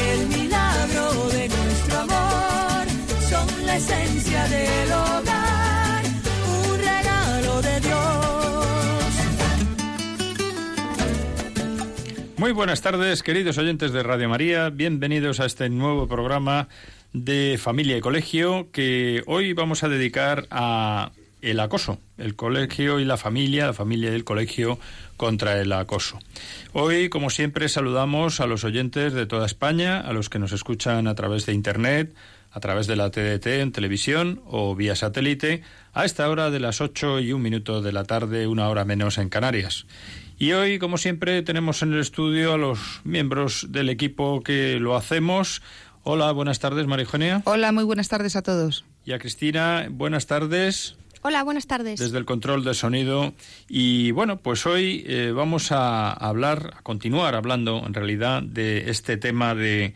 el milagro de nuestro amor. Son la esencia del hogar, un regalo de Dios. Muy buenas tardes, queridos oyentes de Radio María. Bienvenidos a este nuevo programa de Familia y Colegio que hoy vamos a dedicar a el acoso, el colegio y la familia, la familia y el colegio contra el acoso. Hoy, como siempre, saludamos a los oyentes de toda España, a los que nos escuchan a través de Internet, a través de la TDT en televisión o vía satélite, a esta hora de las ocho y un minuto de la tarde, una hora menos en Canarias. Y hoy, como siempre, tenemos en el estudio a los miembros del equipo que lo hacemos. Hola, buenas tardes, Marijonia. Hola, muy buenas tardes a todos. Y a Cristina, buenas tardes. Hola, buenas tardes. Desde el control de sonido. Y bueno, pues hoy eh, vamos a hablar, a continuar hablando en realidad de este tema de,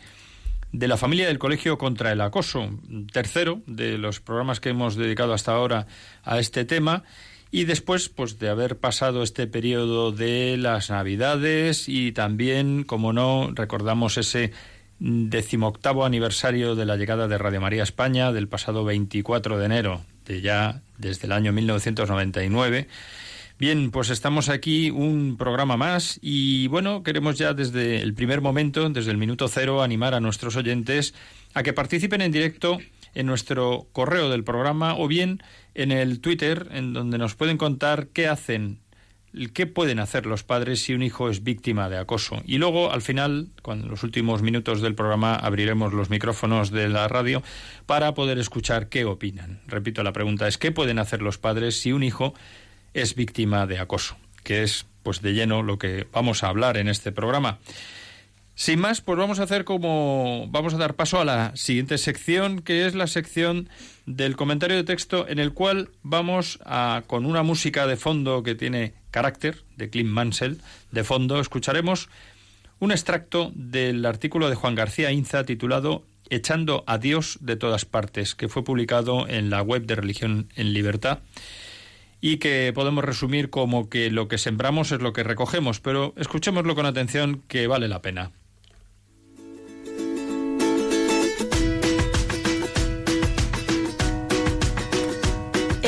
de la familia del colegio contra el acoso. Tercero de los programas que hemos dedicado hasta ahora a este tema. Y después, pues de haber pasado este periodo de las Navidades y también, como no, recordamos ese decimoctavo aniversario de la llegada de Radio María España del pasado 24 de enero, de ya desde el año 1999. Bien, pues estamos aquí un programa más y bueno, queremos ya desde el primer momento, desde el minuto cero, animar a nuestros oyentes a que participen en directo en nuestro correo del programa o bien en el Twitter, en donde nos pueden contar qué hacen qué pueden hacer los padres si un hijo es víctima de acoso. Y luego, al final, en los últimos minutos del programa, abriremos los micrófonos de la radio para poder escuchar qué opinan. Repito, la pregunta es, ¿qué pueden hacer los padres si un hijo es víctima de acoso? Que es, pues, de lleno lo que vamos a hablar en este programa. Sin más, pues vamos a hacer como vamos a dar paso a la siguiente sección, que es la sección del comentario de texto en el cual vamos a con una música de fondo que tiene carácter de Clint Mansell de fondo escucharemos un extracto del artículo de Juan García Inza titulado Echando a Dios de todas partes, que fue publicado en la web de Religión en Libertad y que podemos resumir como que lo que sembramos es lo que recogemos, pero escuchémoslo con atención que vale la pena.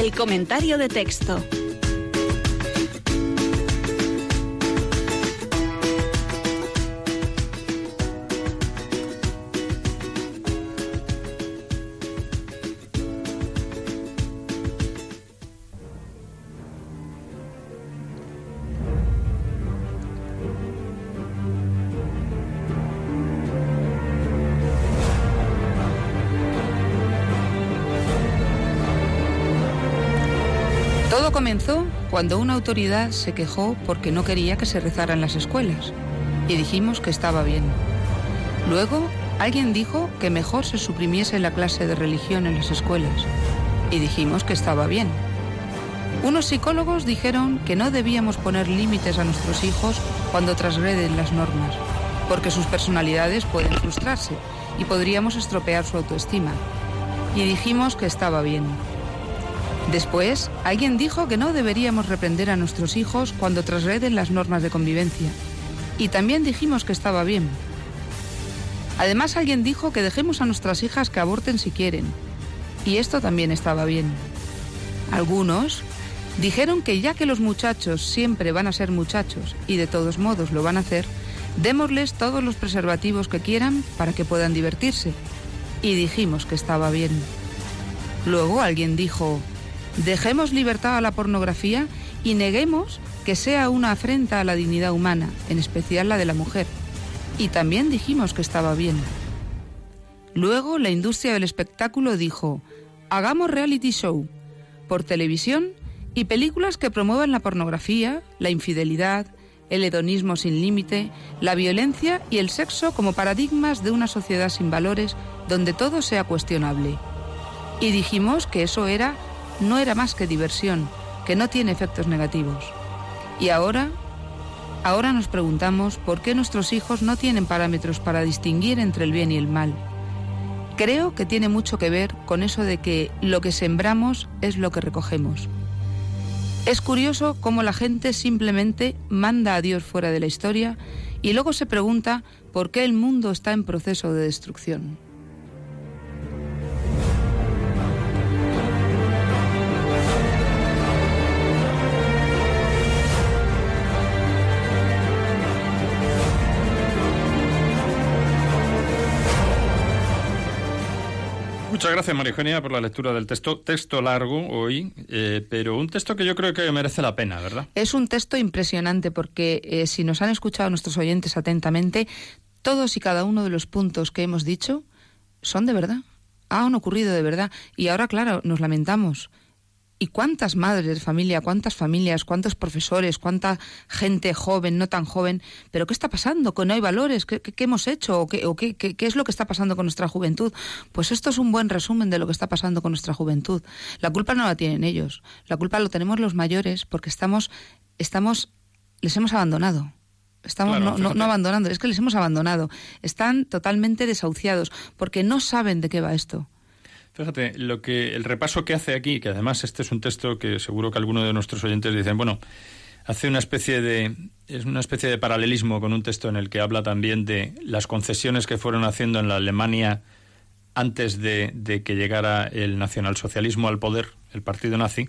El comentario de texto. Cuando una autoridad se quejó porque no quería que se rezara en las escuelas y dijimos que estaba bien. Luego, alguien dijo que mejor se suprimiese la clase de religión en las escuelas y dijimos que estaba bien. Unos psicólogos dijeron que no debíamos poner límites a nuestros hijos cuando transgreden las normas, porque sus personalidades pueden frustrarse y podríamos estropear su autoestima. Y dijimos que estaba bien. Después, alguien dijo que no deberíamos reprender a nuestros hijos cuando transgreden las normas de convivencia. Y también dijimos que estaba bien. Además, alguien dijo que dejemos a nuestras hijas que aborten si quieren. Y esto también estaba bien. Algunos dijeron que ya que los muchachos siempre van a ser muchachos y de todos modos lo van a hacer, démosles todos los preservativos que quieran para que puedan divertirse. y dijimos que estaba bien. Luego alguien dijo, dejemos libertad a la pornografía y neguemos que sea una afrenta a la dignidad humana, en especial la de la mujer. Y también dijimos que estaba bien. Luego la industria del espectáculo dijo, hagamos reality show por televisión y películas que promuevan la pornografía, la infidelidad, el hedonismo sin límite, la violencia y el sexo como paradigmas de una sociedad sin valores donde todo sea cuestionable. Y dijimos que eso era no era más que diversión, que no tiene efectos negativos. Y ahora ahora nos preguntamos por qué nuestros hijos no tienen parámetros para distinguir entre el bien y el mal. Creo que tiene mucho que ver con eso de que lo que sembramos es lo que recogemos. Es curioso cómo la gente simplemente manda a Dios fuera de la historia y luego se pregunta por qué el mundo está en proceso de destrucción. Muchas gracias, María Eugenia, por la lectura del texto. Texto largo hoy, eh, pero un texto que yo creo que merece la pena, ¿verdad? Es un texto impresionante porque eh, si nos han escuchado nuestros oyentes atentamente, todos y cada uno de los puntos que hemos dicho son de verdad, han ocurrido de verdad. Y ahora, claro, nos lamentamos ¿Y cuántas madres de familia, cuántas familias, cuántos profesores, cuánta gente joven, no tan joven? ¿Pero qué está pasando? ¿Que no hay valores? ¿Qué, hemos hecho? ¿O, qué, o qué, qué, es lo que está pasando con nuestra juventud? Pues esto es un buen resumen de lo que está pasando con nuestra juventud. La culpa no la tienen ellos. La culpa lo tenemos los mayores porque estamos, estamos, les hemos abandonado. Estamos no, no, no abandonando, es que les hemos abandonado. Están totalmente desahuciados porque no saben de qué va esto. Fíjate, lo que el repaso que hace aquí, que además este es un texto que seguro que algunos de nuestros oyentes dicen, bueno, hace una especie de es una especie de paralelismo con un texto en el que habla también de las concesiones que fueron haciendo en la Alemania antes de, de que llegara el nacionalsocialismo al poder, el partido nazi,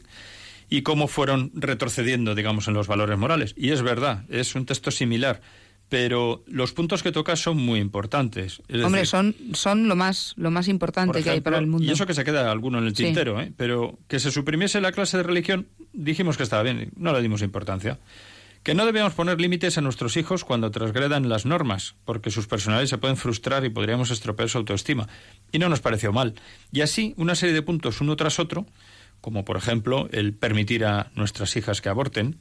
y cómo fueron retrocediendo, digamos, en los valores morales. Y es verdad, es un texto similar pero los puntos que toca son muy importantes. Hombre, son, son lo más, lo más importante que hay para el mundo. Y eso que se queda alguno en el tintero, ¿eh? pero que se suprimiese la clase de religión, dijimos que estaba bien, no le dimos importancia. Que no debíamos poner límites a nuestros hijos cuando transgredan las normas, porque sus personalidades se pueden frustrar y podríamos estropear su autoestima. Y no nos pareció mal. Y así, una serie de puntos uno tras otro, como por ejemplo el permitir a nuestras hijas que aborten,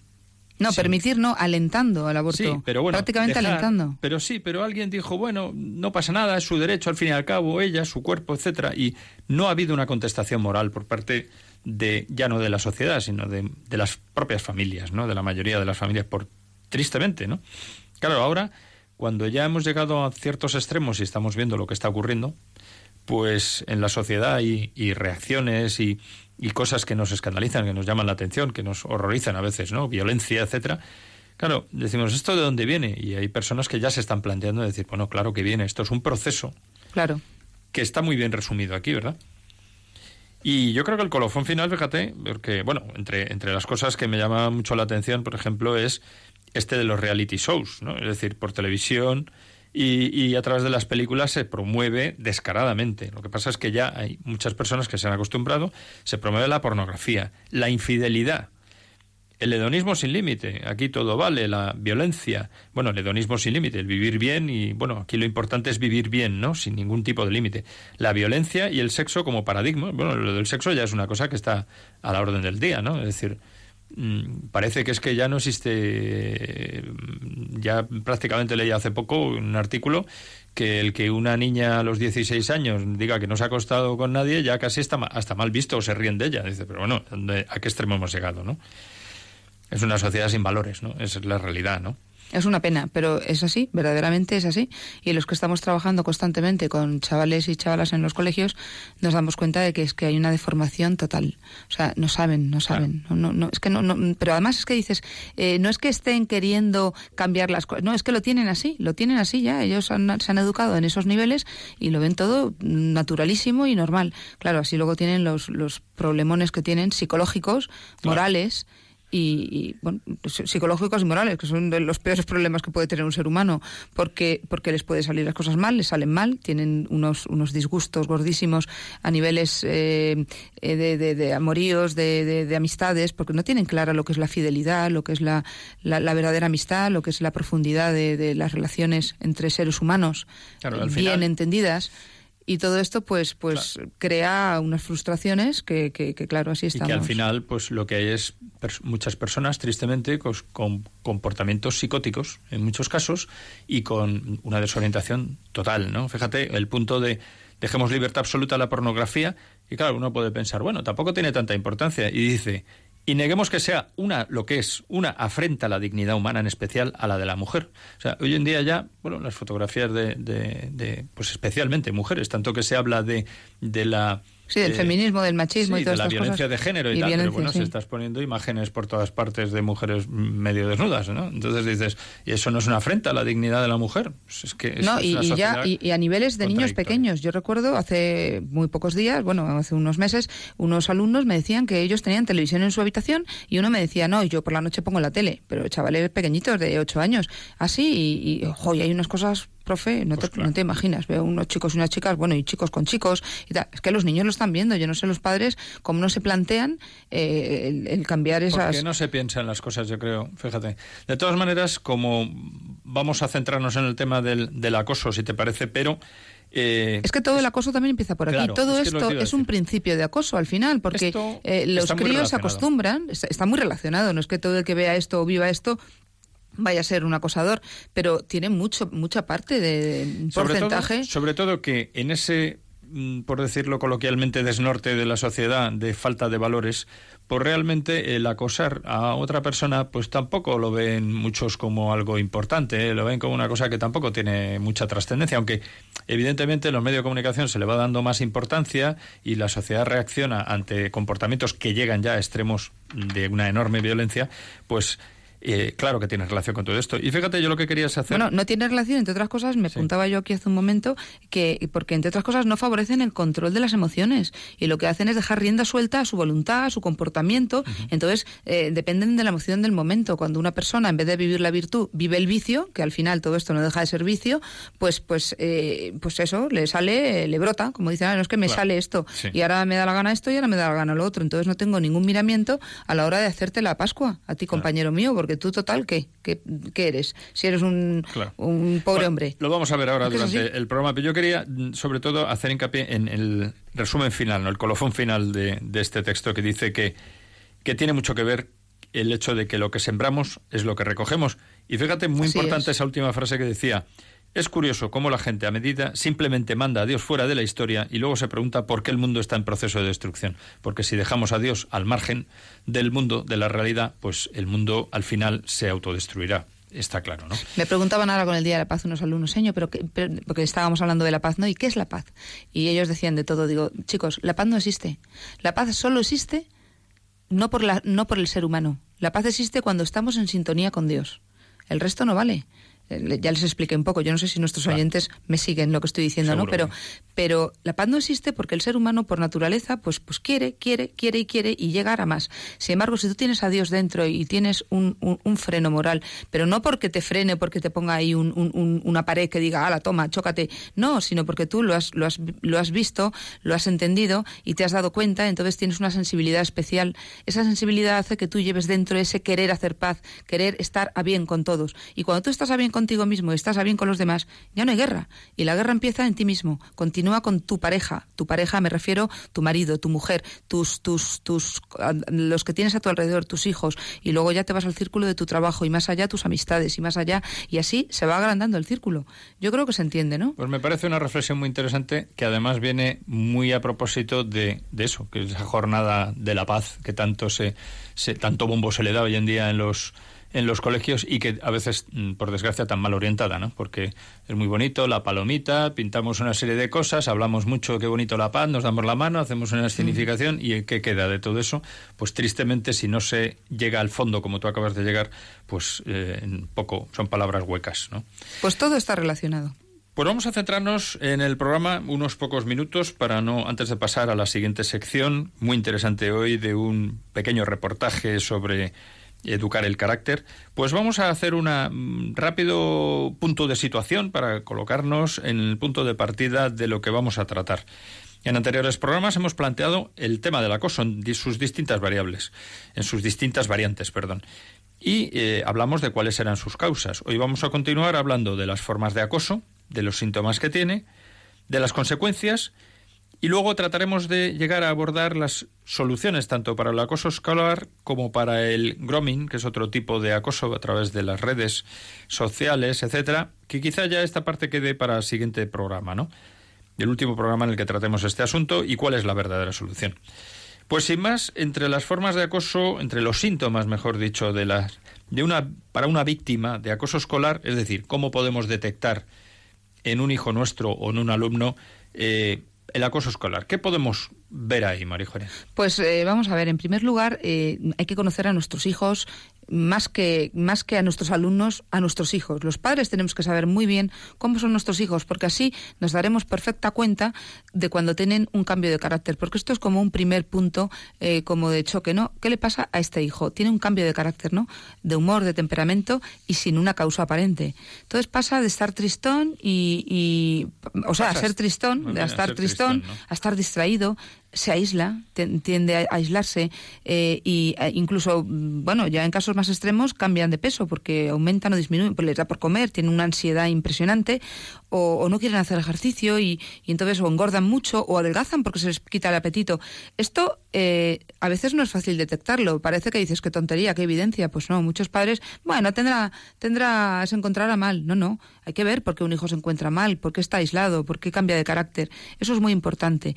no, permitir no, alentando al aborto. Sí, pero bueno, prácticamente alentando. Pero sí, pero alguien dijo, bueno, no pasa nada, es su derecho al fin y al cabo, ella, su cuerpo, etcétera, y no ha habido una contestación moral por parte de ya no de la sociedad, sino de, de las propias familias, ¿no? De la mayoría de las familias, por tristemente, ¿no? Claro, ahora cuando ya hemos llegado a ciertos extremos y estamos viendo lo que está ocurriendo, pues en la sociedad hay y reacciones y, y cosas que nos escandalizan, que nos llaman la atención, que nos horrorizan a veces, ¿no? Violencia, etcétera. Claro, decimos, ¿esto de dónde viene? Y hay personas que ya se están planteando decir, bueno, claro que viene, esto es un proceso. Claro. Que está muy bien resumido aquí, ¿verdad? Y yo creo que el colofón final, fíjate, porque, bueno, entre, entre las cosas que me llama mucho la atención, por ejemplo, es este de los reality shows, ¿no? Es decir, por televisión, y, a través de las películas se promueve descaradamente. Lo que pasa es que ya hay muchas personas que se han acostumbrado, se promueve la pornografía, la infidelidad, el hedonismo sin límite, aquí todo vale, la violencia, bueno, el hedonismo sin límite, el vivir bien y, bueno, aquí lo importante es vivir bien, ¿no? Sin ningún tipo de límite. La violencia y el sexo como paradigma, bueno, lo del sexo ya es una cosa que está a la orden del día, ¿no? Es decir, parece que es que ya no existe, mm, ya prácticamente leí hace poco un artículo que el que una niña a los 16 años diga que no se ha acostado con nadie ya casi está hasta mal visto o se ríen de ella. Dice, pero bueno, ¿a qué extremo hemos llegado, no? Es una sociedad sin valores, ¿no? Esa es la realidad, ¿no? Es una pena, pero es así, verdaderamente es así. Y los que estamos trabajando constantemente con chavales y chavalas en los colegios nos damos cuenta de que es que hay una deformación total. O sea, no saben, no saben. No, no, es que no, no, pero además es que dices, eh, no es que estén queriendo cambiar las cosas, no, es que lo tienen así, lo tienen así ya. Ellos se han educado en esos niveles y lo ven todo naturalísimo y normal. Claro, así luego tienen los, los problemones que tienen psicológicos, morales y, bueno, psicológicos y morales, que son de los peores problemas que puede tener un ser humano, porque, porque les puede salir las cosas mal, les salen mal, tienen unos, unos disgustos gordísimos a niveles eh, eh, de, de, amoríos, de, de, amistades, porque no tienen clara lo que es la fidelidad, lo que es la, la, verdadera amistad, lo que es la profundidad de, las relaciones entre seres humanos bien entendidas y todo esto pues pues crea unas frustraciones que, que, claro así estamos y que al final pues lo que hay es muchas personas tristemente con, comportamientos psicóticos en muchos casos y con una desorientación total no fíjate el punto de dejemos libertad absoluta a la pornografía y claro uno puede pensar bueno tampoco tiene tanta importancia y dice y neguemos que sea una lo que es una afrenta a la dignidad humana en especial a la de la mujer. O sea hoy en día ya bueno las fotografías de, de, de pues especialmente mujeres tanto que se habla de de la Sí, del feminismo, del machismo y todas de la violencia de género y, tal, pero bueno, se estás poniendo imágenes por todas partes de mujeres medio desnudas, ¿no? Entonces dices, ¿y eso no es una afrenta a la dignidad de la mujer? Pues es que no, y, ya, y, a niveles de niños pequeños. Yo recuerdo hace muy pocos días, bueno, hace unos meses, unos alumnos me decían que ellos tenían televisión en su habitación y uno me decía, no, yo por la noche pongo la tele, pero chavales pequeñitos de 8 años, así, y, y, y hay unas cosas profe, no, te, pues no te imaginas. Veo unos chicos y unas chicas, bueno, y chicos con chicos y tal. Es que los niños lo están viendo. Yo no sé los padres cómo no se plantean eh, el, cambiar esas. Porque no se piensa en las cosas, yo creo. Fíjate. De todas maneras, como vamos a centrarnos en el tema del, del acoso, si te parece, pero. Eh, es que todo el acoso también empieza por aquí. todo esto es un principio de acoso al final, porque eh, los críos se acostumbran, está, muy relacionado, no es que todo el que vea esto o viva esto vaya a ser un acosador, pero tiene mucho mucha parte de porcentaje. sobre todo que en ese mm, por decirlo coloquialmente, desnorte de la sociedad, de falta de valores, pues realmente el acosar a otra persona, pues tampoco lo ven muchos como algo importante, ¿eh? lo ven como una cosa que tampoco tiene mucha trascendencia, aunque evidentemente en los medios de comunicación se le va dando más importancia y la sociedad reacciona ante comportamientos que llegan ya a extremos de una enorme violencia, pues eh, claro que tiene relación con todo esto. Y fíjate, yo lo que quería hacer. Bueno, no tiene relación, entre otras cosas, me preguntaba yo aquí hace un momento, que porque entre otras cosas no favorecen el control de las emociones y lo que hacen es dejar rienda suelta a su voluntad, a su comportamiento. Entonces, eh, dependen de la emoción del momento. Cuando una persona, en vez de vivir la virtud, vive el vicio, que al final todo esto no deja de ser vicio, pues, pues, eh, pues eso, le sale, le brota, como dicen, ah, no es que me sale esto y ahora me da la gana esto y ahora me da la gana lo otro. Entonces, no tengo ningún miramiento a la hora de hacerte la Pascua, a ti, compañero mío, porque tú total, ¿qué? ¿Qué, eres? Si eres un, un pobre hombre. Lo vamos a ver ahora durante el programa, pero yo quería mm, sobre todo hacer hincapié en el resumen final, ¿no? el colofón final de, de este texto que dice que, que tiene mucho que ver el hecho de que lo que sembramos es lo que recogemos. Y fíjate, muy importante esa última frase que decía, es curioso cómo la gente a medida simplemente manda a Dios fuera de la historia y luego se pregunta por qué el mundo está en proceso de destrucción. Porque si dejamos a Dios al margen del mundo, de la realidad, pues el mundo al final se autodestruirá. Está claro, ¿no? Me preguntaban ahora con el Día de la Paz unos alumnos, señor, pero, porque estábamos hablando de la paz, ¿no? ¿Y qué es la paz? Y ellos decían de todo. Digo, chicos, la paz no existe. La paz solo existe no por, la, no por el ser humano. La paz existe cuando estamos en sintonía con Dios. El resto no vale. Eh, ya les expliqué un poco, yo no sé si nuestros oyentes me siguen lo que estoy diciendo, ¿no? Pero, pero la paz no existe porque el ser humano, por naturaleza, pues, pues quiere, quiere, quiere y quiere y llegar a más. Sin embargo, si tú tienes a Dios dentro y tienes un, un, freno moral, pero no porque te frene, porque te ponga ahí un, una pared que diga, ala, toma, chócate, no, sino porque tú lo has, lo, has, lo has visto, lo has entendido y te has dado cuenta, entonces tienes una sensibilidad especial. Esa sensibilidad hace que tú lleves dentro ese querer hacer paz, querer estar a bien con todos. Y cuando tú estás a bien contigo mismo y estás a bien con los demás, ya no hay guerra. Y la guerra empieza en ti mismo. Continúa con tu pareja. Tu pareja me refiero tu marido, tu mujer, tus, tus, tus, los que tienes a tu alrededor, tus hijos. Y luego ya te vas al círculo de tu trabajo y más allá tus amistades y más allá. Y así se va agrandando el círculo. Yo creo que se entiende, ¿no? Pues me parece una reflexión muy interesante que además viene muy a propósito de, de eso, que es esa jornada de la paz que tanto se, se tanto bombo se le da hoy en día en los en los colegios y que a veces, mm, por desgracia, tan mal orientada, ¿no? Porque es muy bonito la palomita, pintamos una serie de cosas, hablamos mucho, qué bonito la paz, nos damos la mano, hacemos una escenificación y ¿qué queda de todo eso? Pues tristemente, si no se llega al fondo como tú acabas de llegar, pues eh, poco son palabras huecas, ¿no? Pues todo está relacionado. Pues vamos a centrarnos en el programa unos pocos minutos para no antes de pasar a la siguiente sección muy interesante hoy de un pequeño reportaje sobre educar el carácter, pues vamos a hacer un rápido punto de situación para colocarnos en el punto de partida de lo que vamos a tratar. En anteriores programas hemos planteado el tema del acoso en sus distintas variables, en sus distintas variantes, perdón. Y eh, hablamos de cuáles eran sus causas. Hoy vamos a continuar hablando de las formas de acoso, de los síntomas que tiene, de las consecuencias y luego trataremos de llegar a abordar las soluciones tanto para el acoso escolar como para el grooming, que es otro tipo de acoso a través de las redes sociales, etcétera, que quizá ya esta parte quede para el siguiente programa, ¿no? El último programa en el que tratemos este asunto y cuál es la verdadera solución. Pues sin más, entre las formas de acoso, entre los síntomas, mejor dicho, de las de una para una víctima de acoso escolar, es decir, cómo podemos detectar en un hijo nuestro o en un alumno eh, el acoso escolar. ¿Qué podemos ver ahí, María Pues eh, vamos a ver, en primer lugar, eh, hay que conocer a nuestros hijos más que, más que a nuestros alumnos, a nuestros hijos. Los padres tenemos que saber muy bien cómo son nuestros hijos, porque así nos daremos perfecta cuenta de cuando tienen un cambio de carácter, porque esto es como un primer punto eh, como de choque, ¿no? ¿Qué le pasa a este hijo? Tiene un cambio de carácter, ¿no? De humor, de temperamento y sin una causa aparente. Entonces pasa de estar tristón y, o sea, a ser tristón, de estar tristón, a estar distraído, se aísla, tiende a aislarse eh, y e incluso, bueno, ya en casos más extremos cambian de peso porque aumentan o disminuyen, pues les da por comer, tienen una ansiedad impresionante o, no quieren hacer ejercicio y, entonces o engordan mucho o adelgazan porque se les quita el apetito. Esto eh, a veces no es fácil detectarlo. Parece que dices qué tontería, qué evidencia. Pues no, muchos padres, bueno, tendrá, tendrá, se encontrará mal. No, no, hay que ver por qué un hijo se encuentra mal, por qué está aislado, por qué cambia de carácter. Eso es muy importante.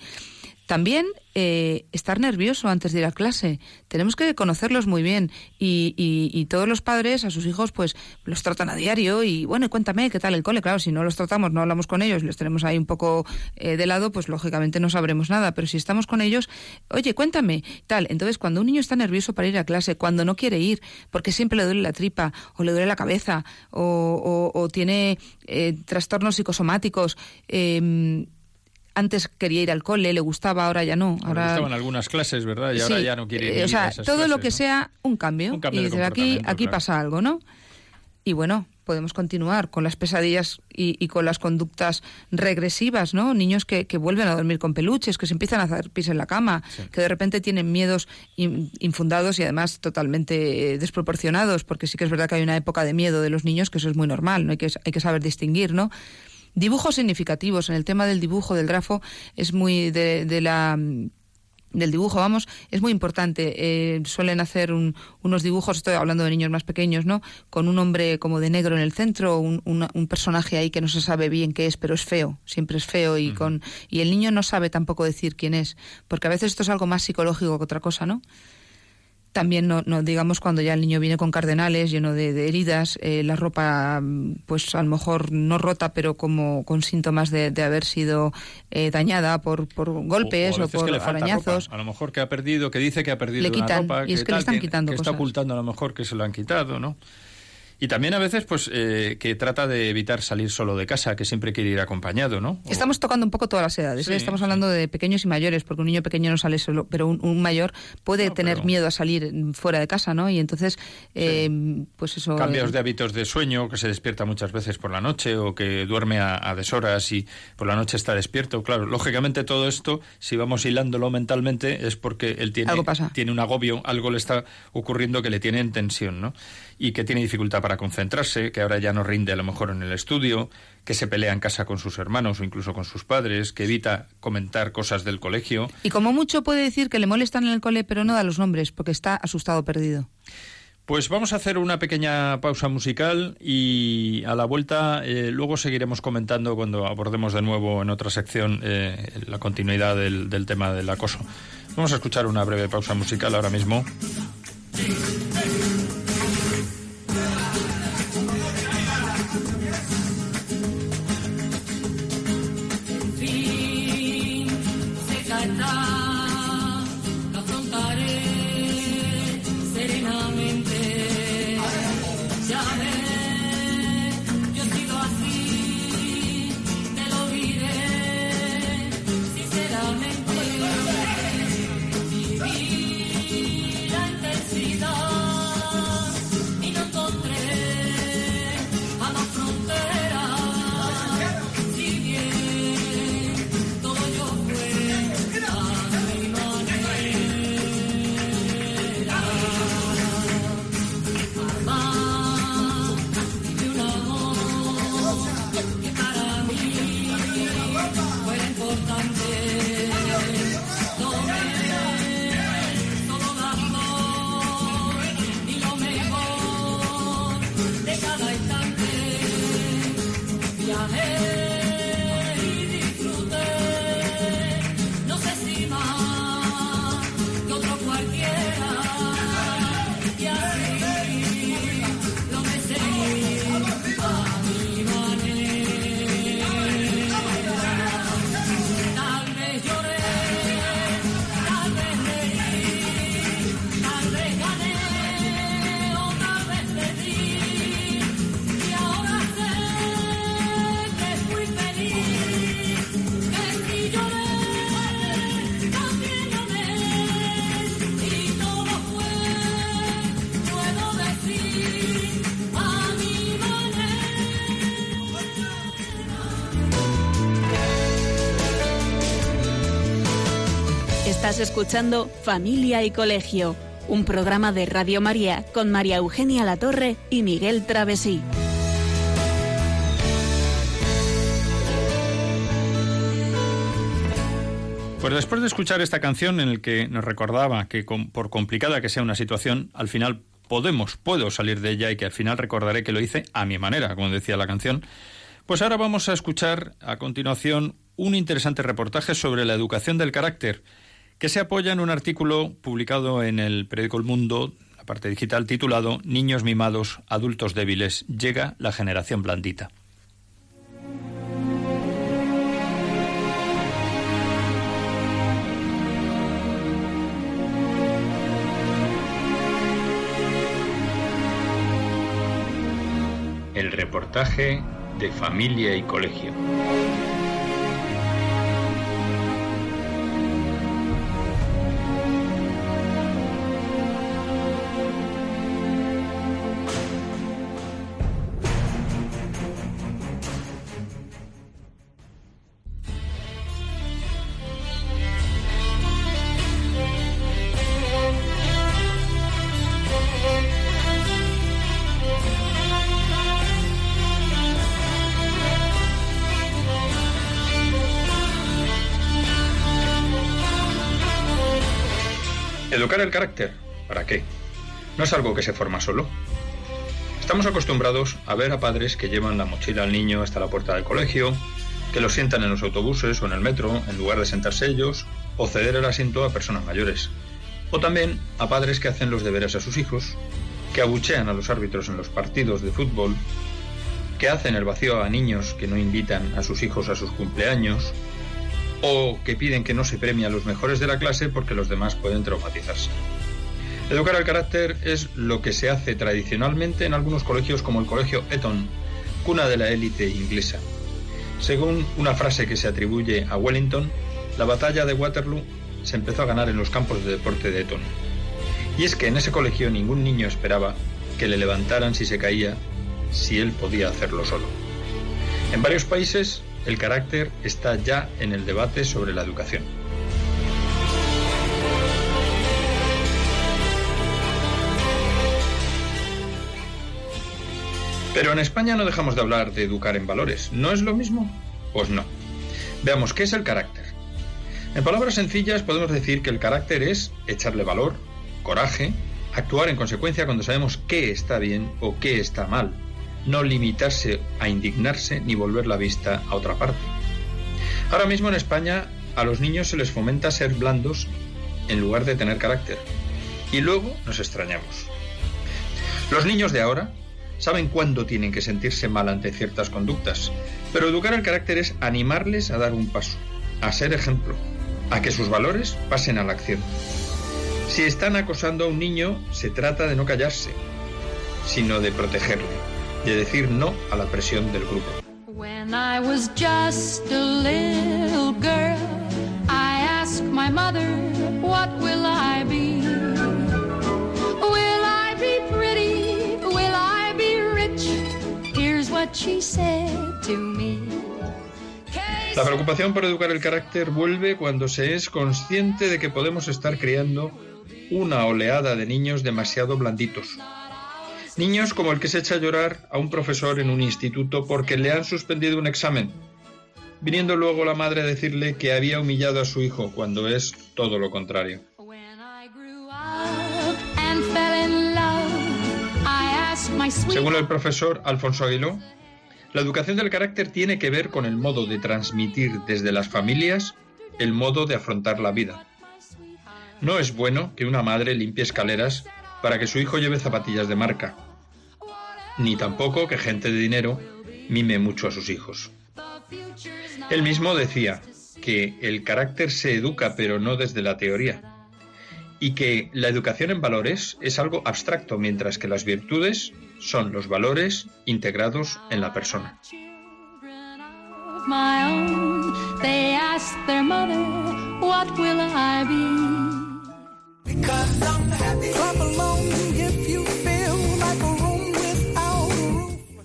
También eh, estar nervioso antes de ir a clase. Tenemos que conocerlos muy bien y, y, todos los padres a sus hijos pues los tratan a diario y bueno, cuéntame qué tal el cole. Claro, si no los tratamos, no hablamos con ellos, les tenemos ahí un poco eh, de lado, pues lógicamente no sabremos nada. Pero si estamos con ellos, oye, cuéntame, tal. Entonces, cuando un niño está nervioso para ir a clase, cuando no quiere ir, porque siempre le duele la tripa o le duele la cabeza o, o, tiene eh, trastornos psicosomáticos, eh, antes quería ir al cole, le gustaba, ahora ya no. Ahora, estaban algunas clases, ¿verdad? Y ahora ya no quiere ir. o sea, todo lo que sea un cambio. y desde aquí, aquí pasa algo, ¿no? Y bueno, podemos continuar con las pesadillas y, con las conductas regresivas, ¿no? Niños que, vuelven a dormir con peluches, que se empiezan a hacer pis en la cama, que de repente tienen miedos infundados y además totalmente eh, desproporcionados, porque sí que es verdad que hay una época de miedo de los niños, que eso es muy normal, ¿no? Hay que, hay que saber distinguir, ¿no? Dibujos significativos. En el tema del dibujo, del grafo, es muy de, la del dibujo, vamos, es muy importante. Eh, suelen hacer unos dibujos, estoy hablando de niños más pequeños, ¿no? Con un hombre como de negro en el centro, un, un personaje ahí que no se sabe bien qué es, pero es feo, siempre es feo y con y el niño no sabe tampoco decir quién es, porque a veces esto es algo más psicológico que otra cosa, ¿no? También, no, no, digamos, cuando ya el niño viene con cardenales, lleno de, heridas, eh, la ropa, pues a lo mejor no rota, pero como con síntomas de, haber sido eh, dañada por, por golpes o, por arañazos. A lo mejor que ha perdido, que dice que ha perdido le ropa. Y es que, le están quitando que, está ocultando a lo mejor que se lo han quitado, ¿no? Y también a veces, pues, eh, que trata de evitar salir solo de casa, que siempre quiere ir acompañado, ¿no? Estamos tocando un poco todas las edades. ¿eh? Estamos hablando de pequeños y mayores, porque un niño pequeño no sale solo, pero un, mayor puede tener miedo a salir fuera de casa, ¿no? Y entonces, eh, pues eso. Cambios de hábitos de sueño, que se despierta muchas veces por la noche o que duerme a, deshoras y por la noche está despierto. Claro, lógicamente todo esto, si vamos hilándolo mentalmente, es porque él tiene, tiene un agobio, algo le está ocurriendo que le tiene en tensión, ¿no? Y que tiene dificultad para concentrarse, que ahora ya no rinde a lo mejor en el estudio, que se pelea en casa con sus hermanos o incluso con sus padres, que evita comentar cosas del colegio. Y como mucho puede decir que le molestan en el cole, pero no da los nombres, porque está asustado perdido. Pues vamos a hacer una pequeña pausa musical y a la vuelta eh, luego seguiremos comentando cuando abordemos de nuevo en otra sección eh, la continuidad del, del tema del acoso. Vamos a escuchar una breve pausa musical ahora mismo. Escuchando Familia y Colegio, un programa de Radio María con María Eugenia Latorre y Miguel Travesí. Pues después de escuchar esta canción en la que nos recordaba que por complicada que sea una situación, al final podemos, puedo salir de ella y que al final recordaré que lo hice a mi manera, como decía la canción, pues ahora vamos a escuchar a continuación un interesante reportaje sobre la educación del carácter que se apoya en un artículo publicado en el periódico El Mundo, la parte digital, titulado Niños mimados, adultos débiles, llega la generación blandita. El reportaje de familia y colegio. Educar el carácter, ¿para qué? No es algo que se forma solo. Estamos acostumbrados a ver a padres que llevan la mochila al niño hasta la puerta del colegio, que lo sientan en los autobuses o en el metro en lugar de sentarse ellos, o ceder el asiento a personas mayores. O también a padres que hacen los deberes a sus hijos, que abuchean a los árbitros en los partidos de fútbol, que hacen el vacío a niños que no invitan a sus hijos a sus cumpleaños, o que piden que no se premie a los mejores de la clase porque los demás pueden traumatizarse. Educar al carácter es lo que se hace tradicionalmente en algunos colegios como el Colegio Eton, cuna de la élite inglesa. Según una frase que se atribuye a Wellington, la batalla de Waterloo se empezó a ganar en los campos de deporte de Eton. Y es que en ese colegio ningún niño esperaba que le levantaran si se caía, si él podía hacerlo solo. En varios países el carácter está ya en el debate sobre la educación. Pero en España no dejamos de hablar de educar en valores. ¿No es lo mismo? Pues no. Veamos, ¿qué es el carácter? En palabras sencillas podemos decir que el carácter es echarle valor, coraje, actuar en consecuencia cuando sabemos qué está bien o qué está mal, no limitarse a indignarse ni volver la vista a otra parte. Ahora mismo en España a los niños se les fomenta ser blandos en lugar de tener carácter. Y luego nos extrañamos. Los niños de ahora saben cuándo tienen que sentirse mal ante ciertas conductas, pero educar el carácter es animarles a dar un paso, a ser ejemplo, a que sus valores pasen a la acción. Si están acosando a un niño, se trata de no callarse, sino de protegerle de decir no a la presión del grupo. When I was just a little girl, I asked my mother, what will I be? Will I be pretty? Will I be rich? Here's what she said to me. La preocupación por educar el carácter vuelve cuando se es consciente de que podemos estar criando una oleada de niños demasiado blanditos, Niños como el que se echa a llorar a un profesor en un instituto porque le han suspendido un examen, viniendo luego la madre a decirle que había humillado a su hijo cuando es todo lo contrario. Según el profesor Alfonso Aguiló, la educación del carácter tiene que ver con el modo de transmitir desde las familias el modo de afrontar la vida. No es bueno que una madre limpie escaleras para que su hijo lleve zapatillas de marca, ni tampoco que gente de dinero mime mucho a sus hijos. Él mismo decía que el carácter se educa pero no desde la teoría, y que la educación en valores es algo abstracto, mientras que las virtudes son los valores integrados en la persona.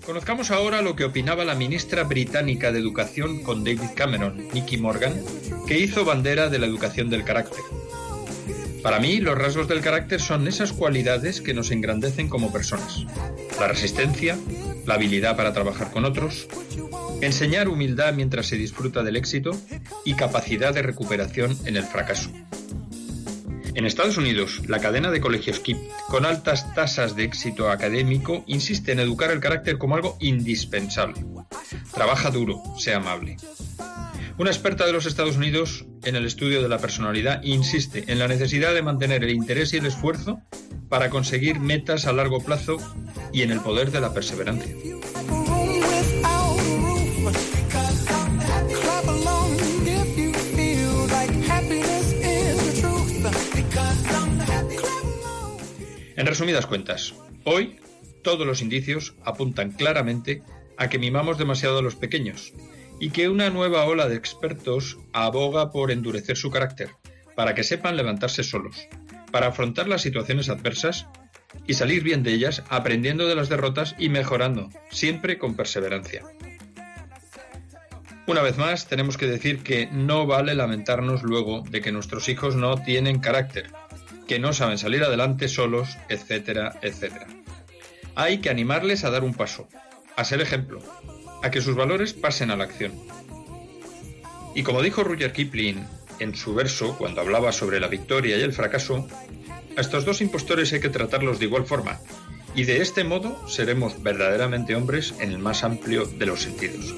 Conozcamos ahora lo que opinaba la ministra británica de Educación con David Cameron, Nicky Morgan, que hizo bandera de la educación del carácter. Para mí, los rasgos del carácter son esas cualidades que nos engrandecen como personas. La resistencia, la habilidad para trabajar con otros, enseñar humildad mientras se disfruta del éxito y capacidad de recuperación en el fracaso. En Estados Unidos, la cadena de colegios KIP, con altas tasas de éxito académico, insiste en educar el carácter como algo indispensable. Trabaja duro, sea amable. Una experta de los Estados Unidos en el estudio de la personalidad insiste en la necesidad de mantener el interés y el esfuerzo para conseguir metas a largo plazo y en el poder de la perseverancia. En resumidas cuentas, hoy todos los indicios apuntan claramente a que mimamos demasiado a los pequeños y que una nueva ola de expertos aboga por endurecer su carácter, para que sepan levantarse solos, para afrontar las situaciones adversas y salir bien de ellas aprendiendo de las derrotas y mejorando, siempre con perseverancia. Una vez más, tenemos que decir que no vale lamentarnos luego de que nuestros hijos no tienen carácter, que no saben salir adelante solos, etcétera, etcétera. Hay que animarles a dar un paso, a ser ejemplo, a que sus valores pasen a la acción. Y como dijo Rudyard Kipling en su verso cuando hablaba sobre la victoria y el fracaso, a estos dos impostores hay que tratarlos de igual forma, y de este modo seremos verdaderamente hombres en el más amplio de los sentidos.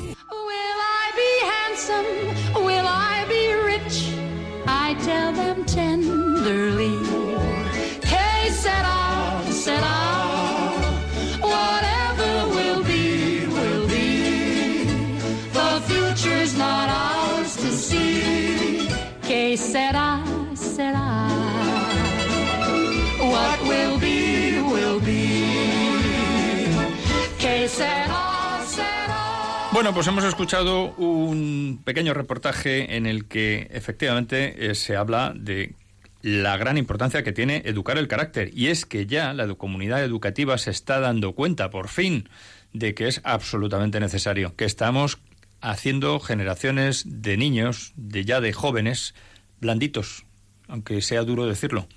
Bueno, pues hemos escuchado un pequeño reportaje en el que efectivamente eh, se habla de la gran importancia que tiene educar el carácter. Y es que ya la comunidad educativa se está dando cuenta, por fin, de que es absolutamente necesario, que estamos haciendo generaciones de niños, de ya de jóvenes, blanditos, aunque sea duro decirlo.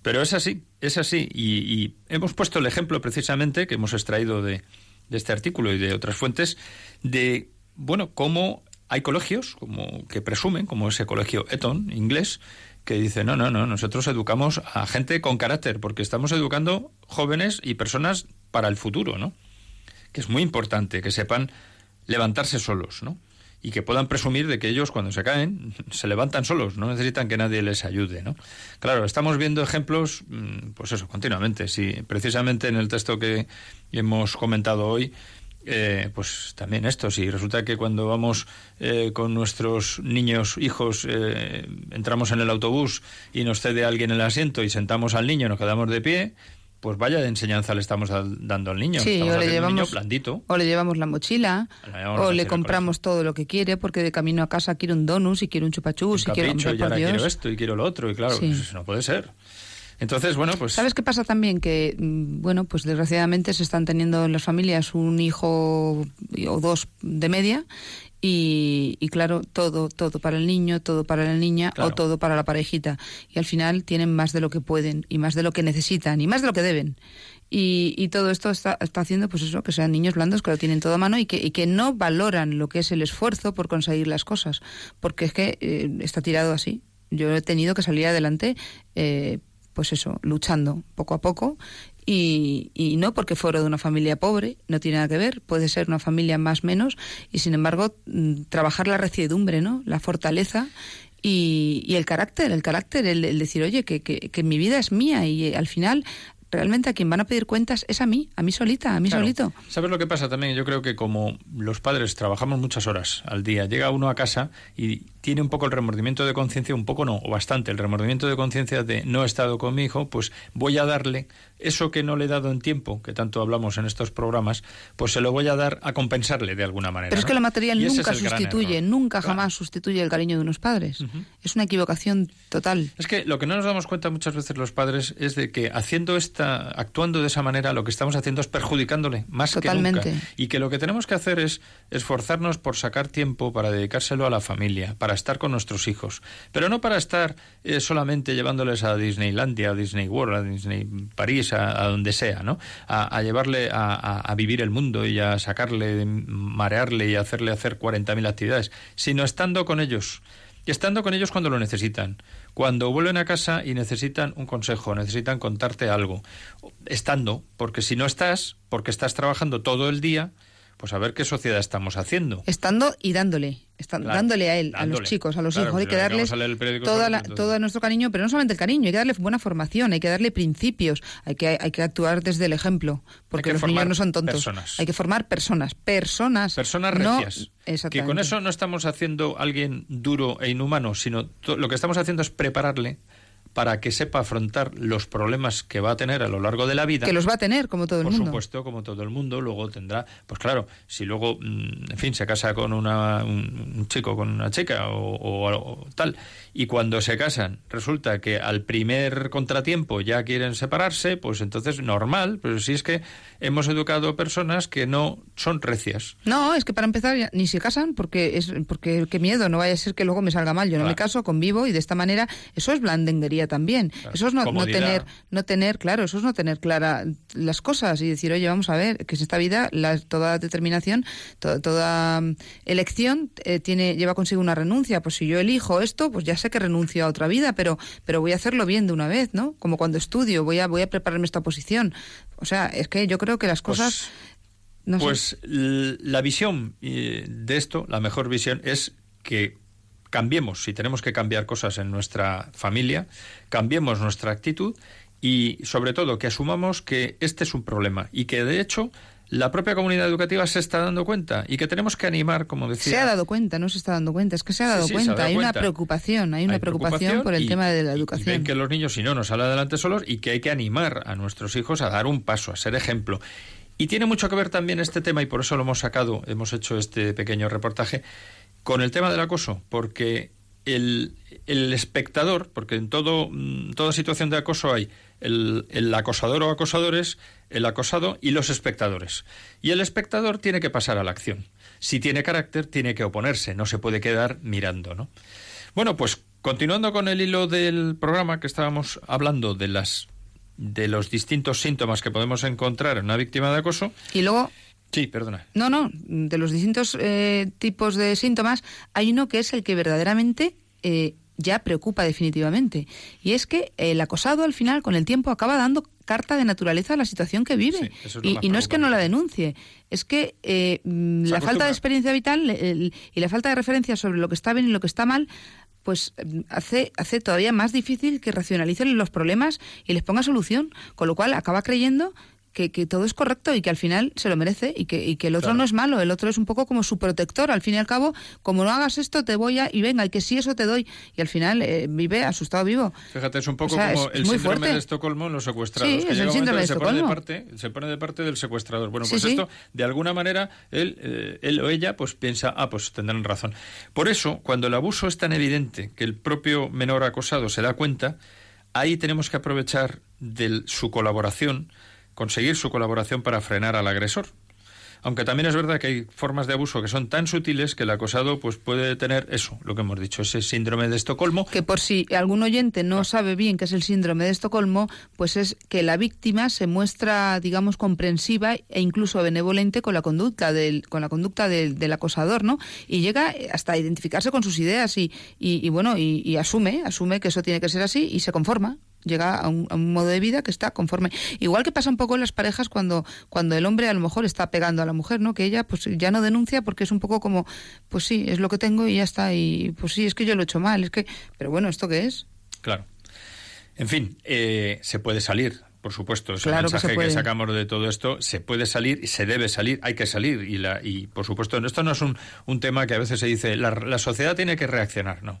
Pero es así, es así. Y, hemos puesto el ejemplo precisamente que hemos extraído de, de, este artículo y de otras fuentes de, bueno, cómo hay colegios como que presumen, como ese colegio Eton, inglés, que dice, no, no, no, nosotros educamos a gente con carácter, porque estamos educando jóvenes y personas para el futuro, ¿no? Que es muy importante que sepan levantarse solos, ¿no? Y que puedan presumir de que ellos cuando se caen se levantan solos, no necesitan que nadie les ayude, ¿no? Claro, estamos viendo ejemplos, mm, pues eso, continuamente. Sí, precisamente en el texto que hemos comentado hoy, eh, pues también esto, si resulta que cuando vamos eh, con nuestros niños, hijos, eh, entramos en el autobús y nos cede alguien el asiento y sentamos al niño, nos quedamos de pie, pues vaya de enseñanza le estamos dando al niño. Sí, o le, llevamos, o le llevamos la mochila, o le compramos todo lo que quiere, porque de camino a casa quiere un donus y quiere un chupachus y quiere un y ahora quiero esto y quiero lo otro, y claro, eso no puede ser. Entonces, bueno, pues... ¿Sabes qué pasa también? Que, mm, bueno, pues desgraciadamente se están teniendo en las familias un hijo o dos de media y, y, claro, todo, todo para el niño, todo para la niña o todo para la parejita. Y al final tienen más de lo que pueden y más de lo que necesitan y más de lo que deben. Y, y todo esto está, está, haciendo pues eso, que sean niños blandos que lo tienen todo a mano y que, y que no valoran lo que es el esfuerzo por conseguir las cosas. Porque es que eh, está tirado así. Yo he tenido que salir adelante, eh, pues eso, luchando poco a poco y, y no porque fuera de una familia pobre, no tiene nada que ver, puede ser una familia más menos y sin embargo mm, trabajar la reciedumbre, ¿no? La fortaleza y, y, el carácter, el carácter, el, el decir, oye, que, que, que, mi vida es mía y eh, al final realmente a quien van a pedir cuentas es a mí, a mí solita, a mí Claro. solito. ¿Sabes lo que pasa también? Yo creo que como los padres trabajamos muchas horas al día, llega uno a casa y tiene un poco el remordimiento de conciencia, un poco no, o bastante, el remordimiento de conciencia de no he estado con mi hijo, pues voy a darle eso que no le he dado en tiempo, que tanto hablamos en estos programas, pues se lo voy a dar a compensarle de alguna manera. Pero es ¿no? que lo material Y nunca sustituye, nunca Claro. jamás sustituye el cariño de unos padres. Es una equivocación total. Es que lo que no nos damos cuenta muchas veces los padres es de que haciendo esta, actuando de esa manera, lo que estamos haciendo es perjudicándole más Totalmente. que nunca. Y que lo que tenemos que hacer es esforzarnos por sacar tiempo para dedicárselo a la familia, para estar con nuestros hijos. Pero no para estar eh, solamente llevándoles a Disneylandia, a Disney World, a Disney París, a, donde sea, ¿no? A, llevarle a, a- a vivir el mundo y a sacarle, marearle y hacerle hacer 40.000 actividades, sino estando con ellos. Y estando con ellos cuando lo necesitan. Cuando vuelven a casa y necesitan un consejo, necesitan contarte algo. Estando, porque si no estás, porque estás trabajando todo el día, pues a ver qué sociedad estamos haciendo. Estando y dándole, Claro, dándole a él, a los chicos, a los Claro, hijos. Hay que le darles toda la- todo nuestro cariño, pero no solamente el cariño, hay que darle buena formación, hay que darle principios, hay que, hay que actuar desde el ejemplo, porque que los niños no son tontos. personas. Hay que formar personas, personas. Personas no- recias. que con eso no estamos haciendo alguien duro e inhumano, sino lo que estamos haciendo es prepararle para que sepa afrontar los problemas que va a tener a lo largo de la vida. Que los va a tener, como todo el Por mundo. supuesto, como todo el mundo, luego tendrá, pues claro, si luego, mm, en fin, se casa con una, un, un chico, con una chica o, o- o tal, y cuando se casan resulta que al primer contratiempo ya quieren separarse, pues entonces normal, pero si es que hemos educado personas que no son recias. No, es que para empezar ya ni se casan porque es porque qué miedo, no vaya a ser que luego me salga mal. Yo no me caso, convivo y de esta manera eso es blandenguería también. Claro, Eso es no, no tener no tener claro, eso es no tener clara las cosas y decir, "Oye, vamos a ver, que en esta vida la, toda determinación, to- toda mm, elección eh, tiene lleva consigo una renuncia. Pues si yo elijo esto, pues ya sé que renuncio a otra vida, pero pero voy a hacerlo bien de una vez, ¿no? Como cuando estudio, voy a voy a prepararme esta posición. O sea, es que yo creo que las Pues- cosas no sé. Pues la visión eh, de esto, la mejor visión es que cambiemos, si tenemos que cambiar cosas en nuestra familia, cambiemos nuestra actitud y sobre todo que asumamos que este es un problema y que de hecho la propia comunidad educativa se está dando cuenta y que tenemos que animar, como decía. Se ha dado cuenta, no se está dando cuenta, es que se ha dado sí, cuenta. dado hay una preocupación, hay una Hay preocupación, por el y- tema de la y educación. ven que los niños, si no, nos salen adelante solos y que hay que animar a nuestros hijos a dar un paso, a ser ejemplo. Y tiene mucho que ver también este tema, y por eso lo hemos sacado, hemos hecho este pequeño reportaje, con el tema del acoso, porque el, el espectador, porque en todo, mm, toda situación de acoso hay el, el acosador o acosadores, el acosado y los espectadores. Y el espectador tiene que pasar a la acción. Si tiene carácter, tiene que oponerse, no se puede quedar mirando, ¿no? Bueno, pues continuando con el hilo del programa que estábamos hablando de las de los distintos síntomas que podemos encontrar en una víctima de acoso. Y luego, Sí, perdona. no, no, de los distintos eh, tipos de síntomas, hay uno que es el que verdaderamente eh, ya preocupa definitivamente. Y es que el acosado al final, con el tiempo, acaba dando carta de naturaleza a la situación que vive. Sí, es y, no es que no la denuncie, es que eh, la falta de experiencia vital el- y la falta de referencia sobre lo que está bien y lo que está mal pues mm, hace, hace todavía más difícil que racionalicen los problemas y les ponga solución, con lo cual acaba creyendo que, que todo es correcto y que al final se lo merece y que, y que el otro Claro. no es malo, el otro es un poco como su protector, al fin y al cabo, como no hagas esto te voy a, y venga, y que sí eso te doy, y al final eh, vive asustado vivo. Fíjate, es un poco O sea, como es- el es síndrome fuerte. de Estocolmo en los secuestrados. Sí, que es llega el síndrome de se pone de parte, se pone de parte del secuestrador. Bueno, pues sí. esto, de alguna manera, él, eh, él o ella, pues piensa, ah, pues tendrán razón. Por eso, cuando el abuso es tan evidente que el propio menor acosado se da cuenta, ahí tenemos que aprovechar de su colaboración, conseguir su colaboración para frenar al agresor. Aunque también es verdad que hay formas de abuso que son tan sutiles que el acosado pues puede tener eso, lo que hemos dicho, ese síndrome de Estocolmo. Que por si algún oyente no sabe bien qué es el síndrome de Estocolmo, pues es que la víctima se muestra, digamos, comprensiva e incluso benevolente con la conducta del, con la conducta del, del acosador, ¿no? Y llega hasta identificarse con sus ideas y, y, y bueno, y, y asume, asume que eso tiene que ser así y se conforma. Llega a un, modo de vida que está conforme. Igual que pasa un poco en las parejas cuando, cuando el hombre a lo mejor está pegando a la mujer, ¿no? Que ella pues ya no denuncia porque es un poco como, pues sí, es lo que tengo y ya está. Y pues sí, es que yo lo he hecho mal, es que... Pero bueno, ¿esto qué es? Claro. En fin, eh, se puede salir por supuesto, es claro el mensaje que, sacamos de todo esto. Se puede salir y se debe salir, hay que salir. Y, la, y por supuesto, esto no es un, un tema que a veces se dice, la, la sociedad tiene que reaccionar, no.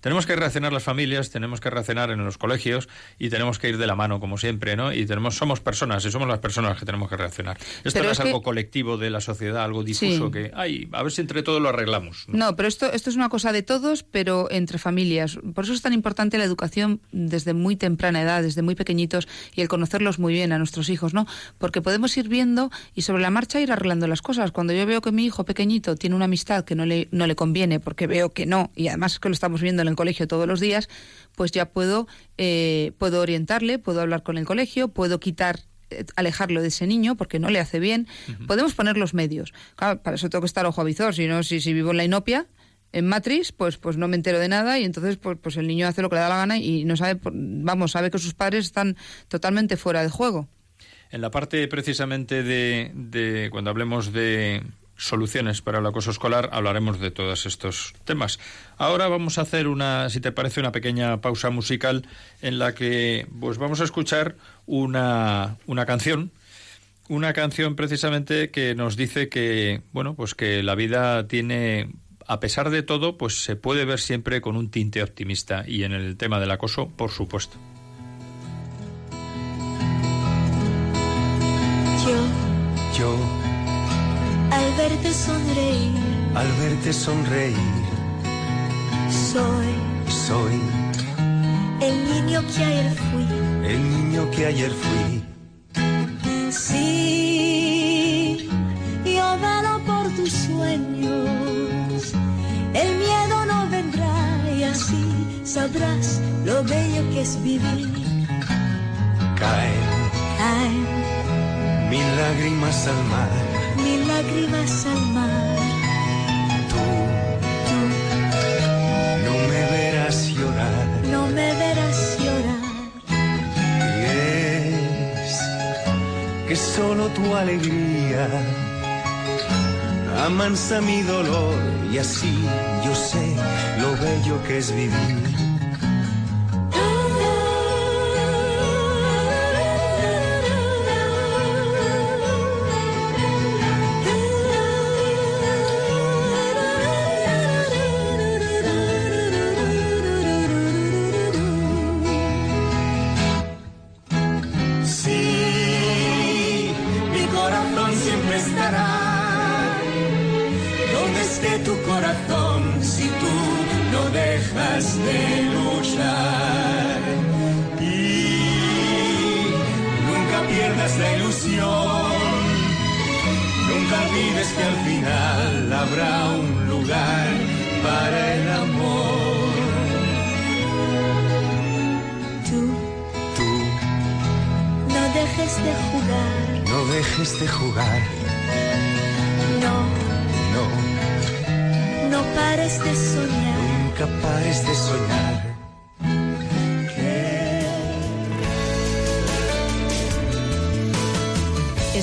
Tenemos que reaccionar las familias, tenemos que reaccionar en los colegios y tenemos que ir de la mano, como siempre, ¿no? Y tenemos, somos personas y somos las personas que tenemos que reaccionar. Esto no es, algo colectivo de la sociedad, algo difuso que, ay, a ver si entre todos lo arreglamos. ¿no? pero esto, esto es una cosa de todos, pero entre familias. Por eso es tan importante la educación desde muy temprana edad, desde muy pequeñitos y el conocerlos muy bien a nuestros hijos, ¿no? Porque podemos ir viendo y sobre la marcha ir arreglando las cosas. Cuando yo veo que mi hijo pequeñito tiene una amistad que no le, no le conviene, porque veo que no, y además es que lo estamos viendo en el colegio todos los días, pues ya puedo, eh, puedo orientarle, puedo hablar con el colegio, puedo quitar eh, alejarlo de ese niño porque no le hace bien. Podemos poner los medios. Claro, para eso tengo que estar ojo avizor, si no, si, si vivo en la inopia, en Matrix, pues, pues no me entero de nada y entonces pues, pues el niño hace lo que le da la gana y no sabe, vamos, sabe que sus padres están totalmente fuera de juego. En la parte precisamente de, de cuando hablemos de soluciones para el acoso escolar, hablaremos de todos estos temas. Ahora vamos a hacer una, si te parece, una pequeña pausa musical en la que pues vamos a escuchar una, una canción, una canción precisamente que nos dice que, bueno, pues que la vida tiene a pesar de todo, pues se puede ver siempre con un tinte optimista y en el tema del acoso, por supuesto. Yo, yo verte sonreír, al verte sonreír, soy, soy el niño que ayer fui, el niño que ayer fui. Sí, yo velo por tus sueños, el miedo no vendrá y así sabrás lo bello que es vivir. Caen, caen mil lágrimas al mar mil lágrimas al mar. Tú, tú, no me verás llorar, no me verás llorar. Y es que solo tu alegría amansa mi dolor y así yo sé lo bello que es vivir. Nunca olvides que al final habrá un lugar para el amor. Tú, tú, no dejes de jugar. No dejes de jugar. No, no, no pares de soñar. Nunca pares de soñar.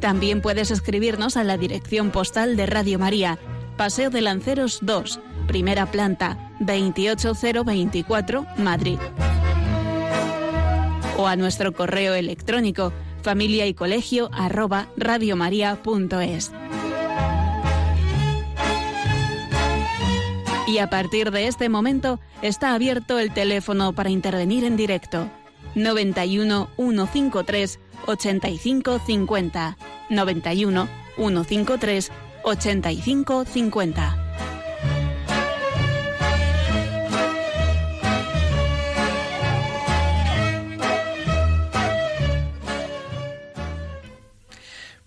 También puedes escribirnos a la dirección postal de Radio María, Paseo de Lanceros 2, primera planta, 28024, Madrid. O a nuestro correo electrónico familia y colegio arroba. Y a partir de este momento está abierto el teléfono para intervenir en directo 91 153 8550 91 153 8550.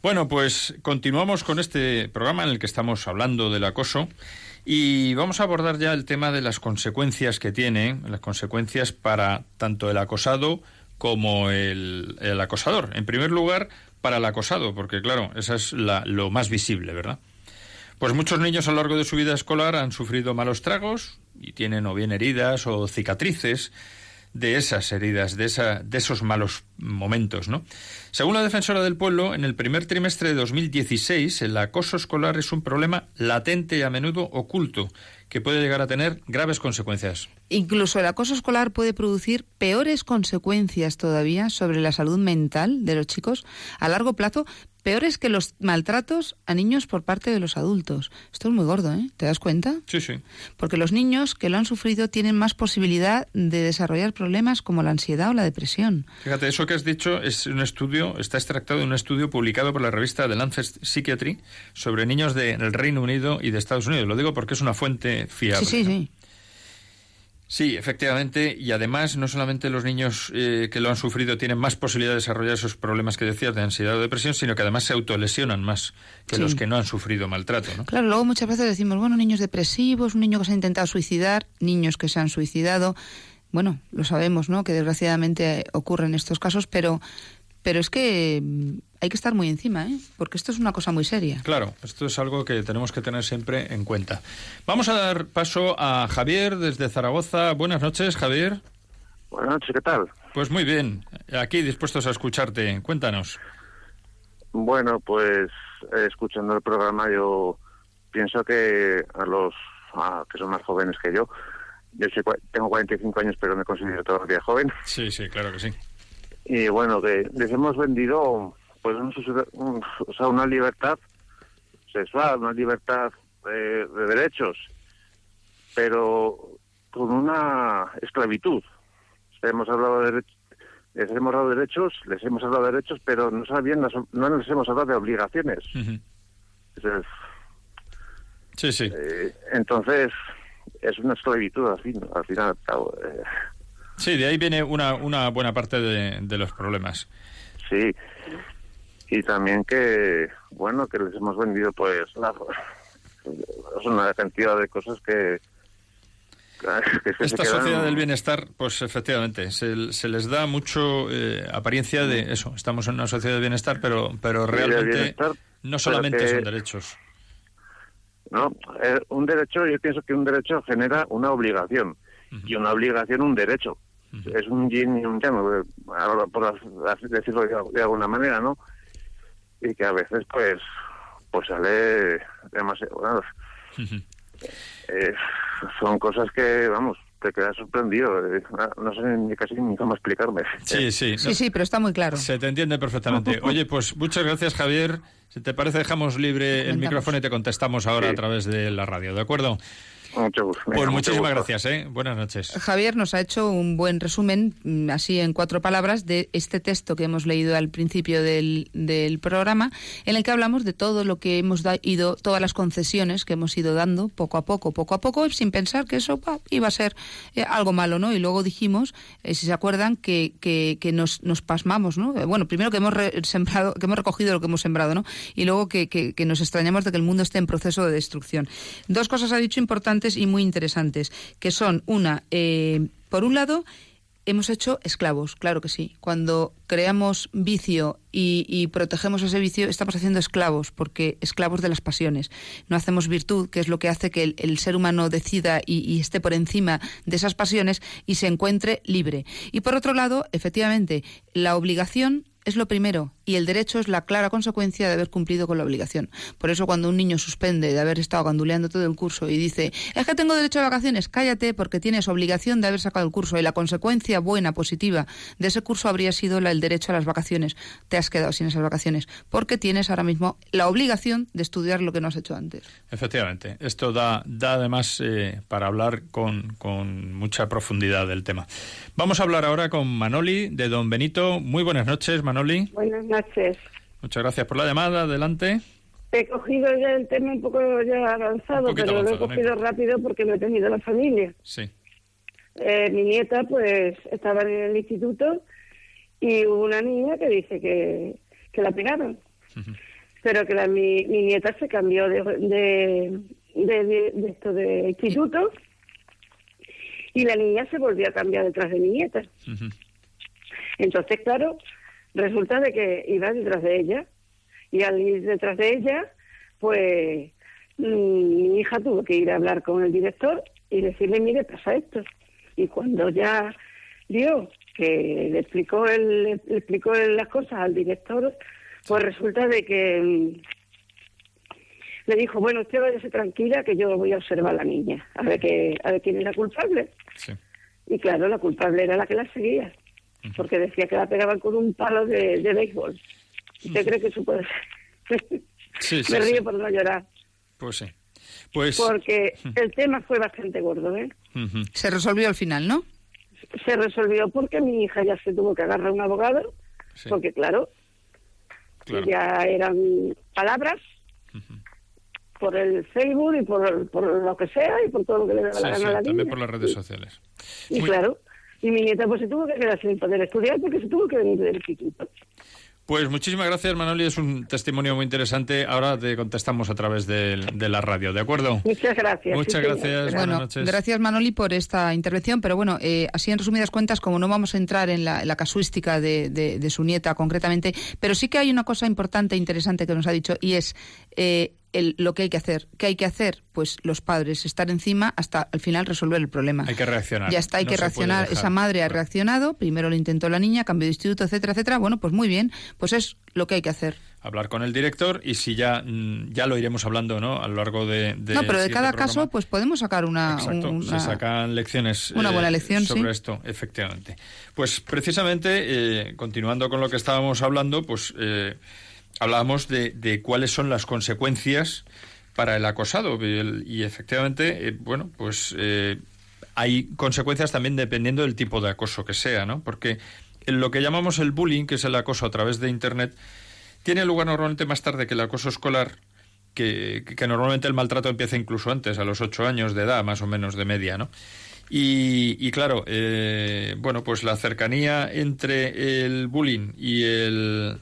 Bueno, pues continuamos con este programa en el que estamos hablando del acoso y vamos a abordar ya el tema de las consecuencias que tiene, las consecuencias para tanto el acosado como el, acosador. En primer lugar, para el acosado, porque claro, esa es la, lo más visible, ¿verdad? Pues muchos niños a lo largo de su vida escolar han sufrido malos tragos y tienen o bien heridas o cicatrices de esas heridas, de, esa, de esos malos momentos, ¿no? Según la defensora del pueblo, en el primer trimestre de 2016 el acoso escolar es un problema latente y a menudo oculto que puede llegar a tener graves consecuencias. Incluso el acoso escolar puede producir peores consecuencias todavía sobre la salud mental de los chicos a largo plazo, peores que los maltratos a niños por parte de los adultos. Esto es muy gordo, ¿eh? ¿Te das cuenta? Sí, sí. Porque los niños que lo han sufrido tienen más posibilidad de desarrollar problemas como la ansiedad o la depresión. Fíjate, eso que has dicho es un estudio, está extractado de un estudio publicado por la revista The Lancet Psychiatry sobre niños del Reino Unido y de Estados Unidos. Lo digo porque es una fuente fiable. Sí, sí, sí. Sí, efectivamente, y además no solamente los niños eh, que lo han sufrido tienen más posibilidad de desarrollar esos problemas que decías de ansiedad o depresión, sino que además se autolesionan más que Sí. los que no han sufrido maltrato, ¿no? Claro, luego muchas veces decimos, bueno, niños depresivos, un niño que se ha intentado suicidar, niños que se han suicidado. Bueno, lo sabemos, ¿no? Que desgraciadamente ocurren estos casos, pero, pero es que hay que estar muy encima, ¿eh? Porque esto es una cosa muy seria. Claro, esto es algo que tenemos que tener siempre en cuenta. Vamos a dar paso a Javier desde Zaragoza. Buenas noches, Javier. Buenas noches, ¿qué tal? Pues muy bien, aquí dispuestos a escucharte. Cuéntanos. Bueno, pues eh, escuchando el programa yo pienso que a los a- que son más jóvenes que yo, yo soy tengo 45 años pero me considero todavía joven, Sí, sí, claro que sí. y bueno, que les hemos vendido pues un- un- o sea, una libertad sexual, una libertad eh, de derechos, pero con una esclavitud. Hemos hablado de derechos les hemos dado derechos, les hemos dado derechos, pero no sabían no les hemos dado de obligaciones. Entonces, Sí, sí. eh, entonces es una esclavitud al fin, al final. eh, Sí, de ahí viene una, una buena parte de, de los problemas. sí. Y también que, bueno, que les hemos vendido pues la, es una cantidad de cosas que... Esta sociedad del bienestar, pues efectivamente, se, se les da mucho eh, apariencia de eso. Estamos en una sociedad de bienestar, pero, pero realmente no solamente que- son derechos. ¿no? Eh, un derecho, yo pienso que un derecho genera una obligación y una obligación un derecho. Es un yin y un yang, eh, por decirlo de, de alguna manera, ¿no? Y que a veces, pues, pues sale demasiado. bueno, eh, son cosas que, vamos, te quedas sorprendido. eh, no sé ni casi ni cómo explicarme. Sí, sí. Sí, sí, pero está muy claro. Se te entiende perfectamente. Oye, pues muchas gracias, Javier. Si te parece, dejamos libre el micrófono y te contestamos ahora Sí. a través de la radio, ¿de acuerdo? Mucho gusto. Pues muchísimas gusto. gracias, ¿eh? Buenas noches. Javier nos ha hecho un buen resumen, mm, así en cuatro palabras, de este texto que hemos leído al principio del, del programa, en el que hablamos de todo lo que hemos da- ido, todas las concesiones que hemos ido dando poco a poco, poco a poco, sin pensar que eso pa, iba a ser eh, algo malo, ¿no? Y luego dijimos, eh, si se acuerdan, que, que, que nos, nos pasmamos, ¿no? Eh, Bueno, primero que hemos re- sembrado, que hemos recogido lo que hemos sembrado, ¿no? Y luego que, que, que nos extrañamos de que el mundo esté en proceso de destrucción. Dos cosas ha dicho importantes y muy interesantes, que son una, eh, por un lado, hemos hecho esclavos, claro que sí. Cuando creamos vicio y, protegemos ese vicio, estamos haciendo esclavos, porque esclavos de las pasiones. No hacemos virtud, que es lo que hace que el, el ser humano decida y, y esté por encima de esas pasiones y se encuentre libre. Y por otro lado, efectivamente, la obligación es lo primero y el derecho es la clara consecuencia de haber cumplido con la obligación. Por eso cuando un niño suspende de haber estado ganduleando todo el curso y dice, es que tengo derecho a vacaciones, cállate porque tienes obligación de haber sacado el curso y la consecuencia buena, positiva de ese curso habría sido la, el derecho a las vacaciones. Te has quedado sin esas vacaciones porque tienes ahora mismo la obligación de estudiar lo que no has hecho antes. Efectivamente, esto da, da además eh, para hablar con, con mucha profundidad del tema. Vamos a hablar ahora con Manoli de Don Benito. Muy buenas noches, Manoli. Buenas noches. Muchas gracias por la llamada. Adelante. He cogido ya el tema un poco ya avanzado, pero lo he cogido rápido porque lo he tenido la familia. Sí. Eh, mi nieta pues estaba en el instituto y hubo una niña que dice que, que la pegaron. pero que la, mi, mi nieta se cambió de, de, de, de- de esto de instituto y la niña se volvió a cambiar detrás de mi nieta. Entonces, claro, resulta de que iba detrás de ella y al ir detrás de ella, pues mm, mi hija tuvo que ir a hablar con el director y decirle, mire, pasa esto. Y cuando ya vio que le explicó, el, le explicó él las cosas al director, pues resulta de que mm, le dijo, bueno, usted váyase tranquila que yo voy a observar a la niña, a ver, que, a ver quién es la culpable. Sí. Y claro, la culpable era la que la seguía, porque decía que la pegaban con un palo de, de béisbol. ¿Usted cree que eso puede ser? Sí, sí, Me sí. río por no llorar, Pues sí. Pues porque el tema fue bastante gordo, ¿eh? Se resolvió al final, ¿no? Se resolvió porque mi hija ya se tuvo que agarrar a un abogado, Sí, porque claro, claro. ya eran palabras por el Facebook y por, por lo que sea y por todo lo que le daba Sí, la sí, gana a la también niña. por las redes sociales. Y Muy- claro, y mi nieta pues se tuvo que quedar sin poder estudiar porque se tuvo que venir del instituto. Pues muchísimas gracias, Manoli. Es un testimonio muy interesante. Ahora te contestamos a través de, de la radio, ¿de acuerdo? Muchas gracias. Muchas sí, gracias. Buenas Bueno, noches. gracias Manoli por esta intervención, pero bueno, eh, así en resumidas cuentas, como no vamos a entrar en la, en la casuística de, de- de su nieta concretamente, pero sí que hay una cosa importante e interesante que nos ha dicho y es eh, el- lo que hay que hacer. ¿Qué hay que hacer? Pues los padres, estar encima hasta al final resolver el problema. Hay que reaccionar. Ya está, hay No que reaccionar. Esa madre ha reaccionado, primero lo intentó la niña, cambió de instituto, etcétera, etcétera. Bueno, pues muy bien, pues es lo que hay que hacer. Hablar con el director y si ya, mm, ya lo iremos hablando ¿no? a lo largo de. de no, pero de cada programa. caso, pues podemos sacar una, Exacto, una- se sacan lecciones una buena lección, sobre sí. esto, efectivamente. Pues precisamente, eh, continuando con lo que estábamos hablando, pues eh, hablábamos de, de cuáles son las consecuencias para el acosado. Y, efectivamente, eh, bueno, pues eh, hay consecuencias también dependiendo del tipo de acoso que sea, ¿no? Porque lo que llamamos el bullying, que es el acoso a través de Internet, tiene lugar normalmente más tarde que el acoso escolar, que, que normalmente el maltrato empieza incluso antes, a los ocho años de edad, más o menos de media, ¿no? Y, y claro, eh, bueno, pues la cercanía entre el bullying y el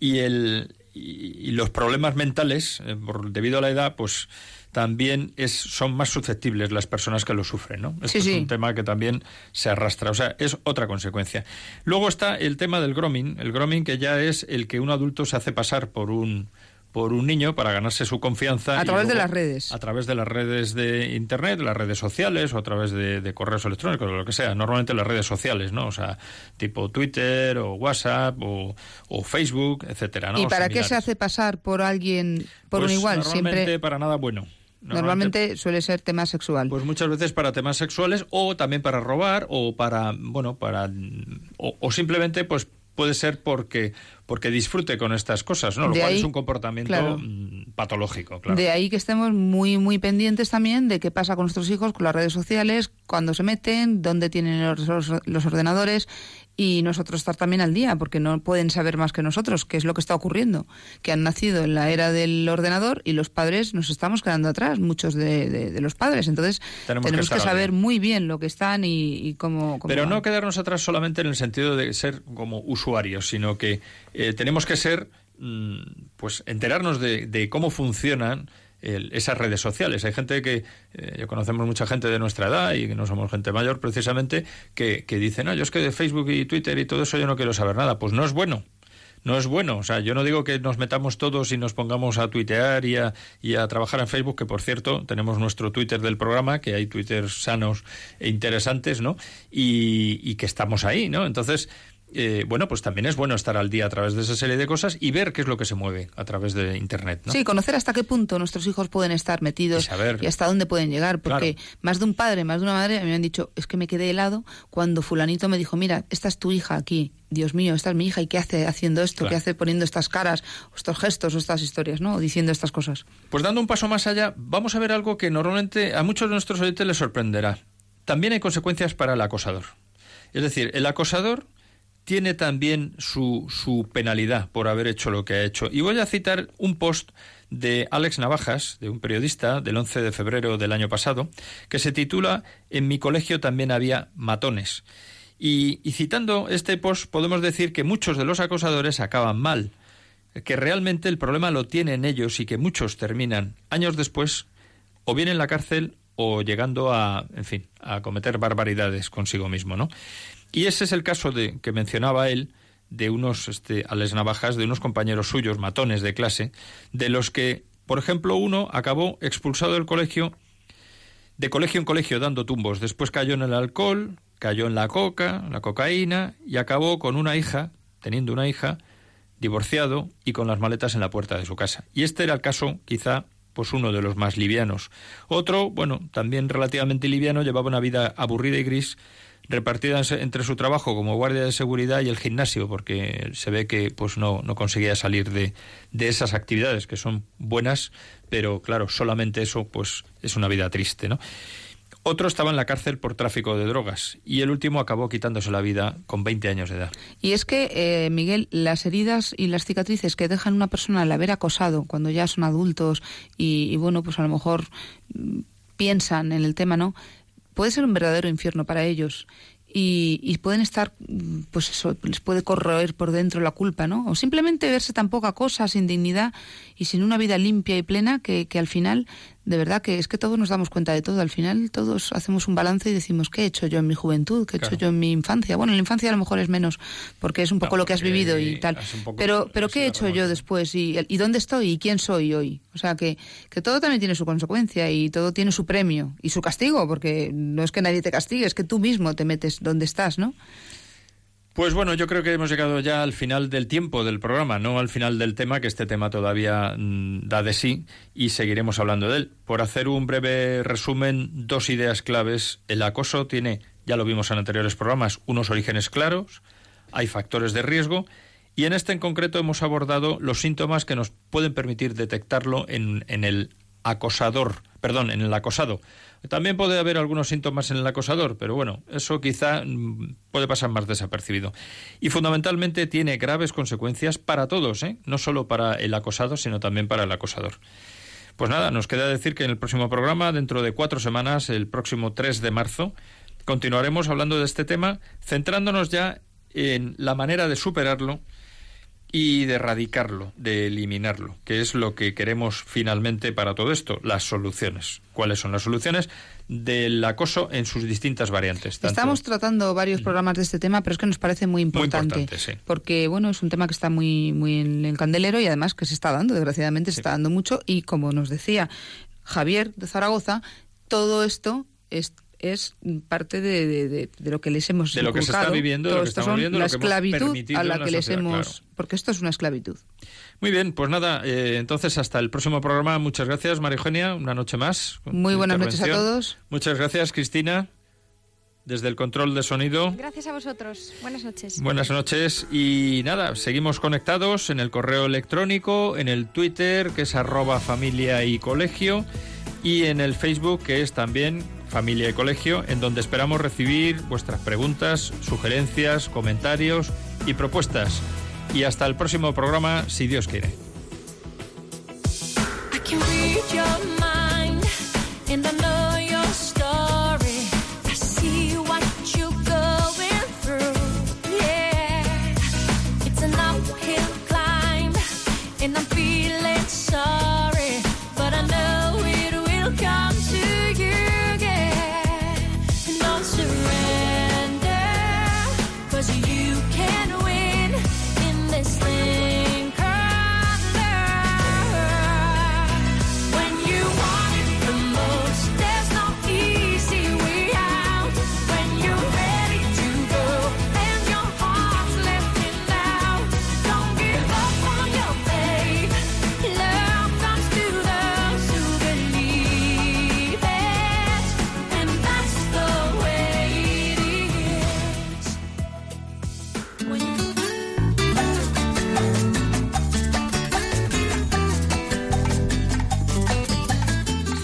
y el y, y los problemas mentales eh, por- debido a la edad, pues también es, son más susceptibles las personas que lo sufren, ¿no? Esto Sí, es sí. un tema que también se arrastra, o sea, es otra consecuencia. Luego está el tema del grooming, el grooming que ya es el que un adulto se hace pasar por un por un niño para ganarse su confianza A través de las redes. a través de las redes de internet, las redes sociales o a través de, de correos electrónicos o lo que sea, normalmente las redes sociales, ¿no? O sea, tipo Twitter o WhatsApp o, o Facebook, etcétera, ¿no? ¿Y para qué se hace pasar por alguien, por Pues un igual? Normalmente Siempre, para nada bueno. normalmente suele ser tema sexual. Pues muchas veces para temas sexuales o también para robar o para, bueno, para... O, o simplemente pues puede ser porque porque disfrute con estas cosas, ¿no? Lo De cual ahí, es un comportamiento claro. mm, patológico, claro. De ahí que estemos muy, muy pendientes también de qué pasa con nuestros hijos, con las redes sociales, cuando se meten, dónde tienen los, los- ordenadores y nosotros estar también al día, porque no pueden saber más que nosotros, qué es lo que está ocurriendo, que han nacido en la era del ordenador y los padres nos estamos quedando atrás, muchos de, de- de los padres. Entonces Tenemos que tenemos, saber muy bien lo que están y, y cómo, cómo Pero van. no quedarnos atrás solamente en el sentido de ser como usuarios, sino que eh, tenemos que ser, mm, pues, enterarnos de, de cómo funcionan el- esas redes sociales. Hay gente que, eh, conocemos mucha gente de nuestra edad y que no somos gente mayor precisamente, que, que dice, no, yo es que de Facebook y Twitter y todo eso yo no quiero saber nada. Pues no es bueno. No es bueno, o sea, yo no digo que nos metamos todos y nos pongamos a tuitear y a, y a trabajar en Facebook, que por cierto tenemos nuestro Twitter del programa, que hay Twitter sanos e interesantes, ¿no? Y, y que estamos ahí, ¿no? Entonces, eh, bueno, pues también es bueno estar al día a través de esa serie de cosas y ver qué es lo que se mueve a través de Internet, ¿no? Sí, conocer hasta qué punto nuestros hijos pueden estar metidos Y saber. hasta dónde pueden llegar, porque Claro. más de un padre, más de una madre me han dicho, es que me quedé helado cuando fulanito me dijo, mira, esta es tu hija aquí, Dios mío, esta es mi hija, ¿y qué hace haciendo esto? Claro. ¿Qué hace poniendo estas caras, estos gestos, o estas historias, ¿no? O diciendo estas cosas. Pues dando un paso más allá, vamos a ver algo que normalmente a muchos de nuestros oyentes les sorprenderá. También hay consecuencias para el acosador. Es decir, el acosador tiene también su, penalidad por haber hecho lo que ha hecho. Y voy a citar un post de Alex Navajas, de un periodista del 11 de febrero del año pasado, que se titula En mi colegio también había matones. Y, y citando este post podemos decir que muchos de los acosadores acaban mal. que realmente el problema lo tienen ellos y que muchos terminan años después o bien en la cárcel o llegando a, en fin, a cometer barbaridades consigo mismo, ¿no? Y ese es el caso de que mencionaba él de unos este, ales navajas de unos compañeros suyos, matones de clase, de los que, por ejemplo, uno acabó expulsado del colegio, de colegio en colegio dando tumbos, después cayó en el alcohol, cayó en la coca, la cocaína, y acabó con una hija, teniendo una hija, divorciado y con las maletas en la puerta de su casa. Y este era el caso, quizá, pues uno de los más livianos. Otro, bueno, también relativamente liviano, llevaba una vida aburrida y gris, repartida entre su trabajo como guardia de seguridad y el gimnasio, porque se ve que pues no, no conseguía salir de, de esas actividades que son buenas, pero claro, solamente eso pues es una vida triste, ¿no? Otro estaba en la cárcel por tráfico de drogas y el último acabó quitándose la vida con 20 años de edad. Y es que, eh, Miguel, las heridas y las cicatrices que dejan una persona al haber acosado cuando ya son adultos y, y bueno, pues a lo mejor mm, piensan en el tema, ¿no? Puede ser un verdadero infierno para ellos y, y, pueden estar, pues eso, les puede corroer por dentro la culpa, ¿no? O simplemente verse tan poca cosa, sin dignidad y sin una vida limpia y plena que, que al final de verdad que es que todos nos damos cuenta de todo. Al final todos hacemos un balance y decimos, ¿qué he hecho yo en mi juventud? ¿Qué he hecho yo en mi infancia? Bueno, en la infancia a lo mejor es menos, porque es un poco lo que has vivido y tal. Pero, pero ¿qué he hecho yo después? ¿Y, ¿Y dónde estoy? ¿Y quién soy hoy? O sea, que, que todo también tiene su consecuencia y todo tiene su premio y su castigo, porque no es que nadie te castigue, es que tú mismo te metes donde estás, ¿no? Pues bueno, yo creo que hemos llegado ya al final del tiempo del programa, no al final del tema, que este tema todavía mm, da de sí y seguiremos hablando de él. Por hacer un breve resumen, dos ideas claves. El acoso tiene, ya lo vimos en anteriores programas, unos orígenes claros, hay factores de riesgo y en este en concreto hemos abordado los síntomas que nos pueden permitir detectarlo en, en el acosador, perdón, en el acosado. También puede haber algunos síntomas en el acosador, pero bueno, eso quizá mm, puede pasar más desapercibido. Y fundamentalmente tiene graves consecuencias para todos, ¿eh? no solo para el acosado, sino también para el acosador. Pues nada, nos queda decir que en el próximo programa, dentro de cuatro semanas, el próximo 3 de marzo, continuaremos hablando de este tema, centrándonos ya en la manera de superarlo y de erradicarlo, de eliminarlo, que es lo que queremos finalmente para todo esto, las soluciones. ¿Cuáles son las soluciones del acoso en sus distintas variantes? tanto- Estamos tratando varios programas de este tema, pero es que nos parece muy importante. importante, sí. Porque, bueno, es un tema que está muy, muy en el candelero y además que se está dando, desgraciadamente se está dando mucho. Y como nos decía Javier de Zaragoza, todo esto es es parte de, de- de- de lo que les hemos De lo que se está viviendo, de Todo lo que esto estamos son viendo, la lo que esclavitud a la que les sociedad, hemos claro. porque esto es una esclavitud Muy bien, pues nada, eh, entonces hasta el próximo programa. Muchas gracias, María Eugenia, una noche más. Muy buenas noches a todos. Muchas gracias, Cristina, desde el control de sonido. Gracias a vosotros. Buenas noches. Buenas noches y nada, seguimos conectados en el correo electrónico, en el Twitter que es arroba familia y colegio y en el Facebook que es también familia y colegio en donde esperamos recibir vuestras preguntas, sugerencias, comentarios y propuestas. Y hasta el próximo programa, si Dios quiere.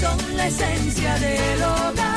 Son la esencia de lo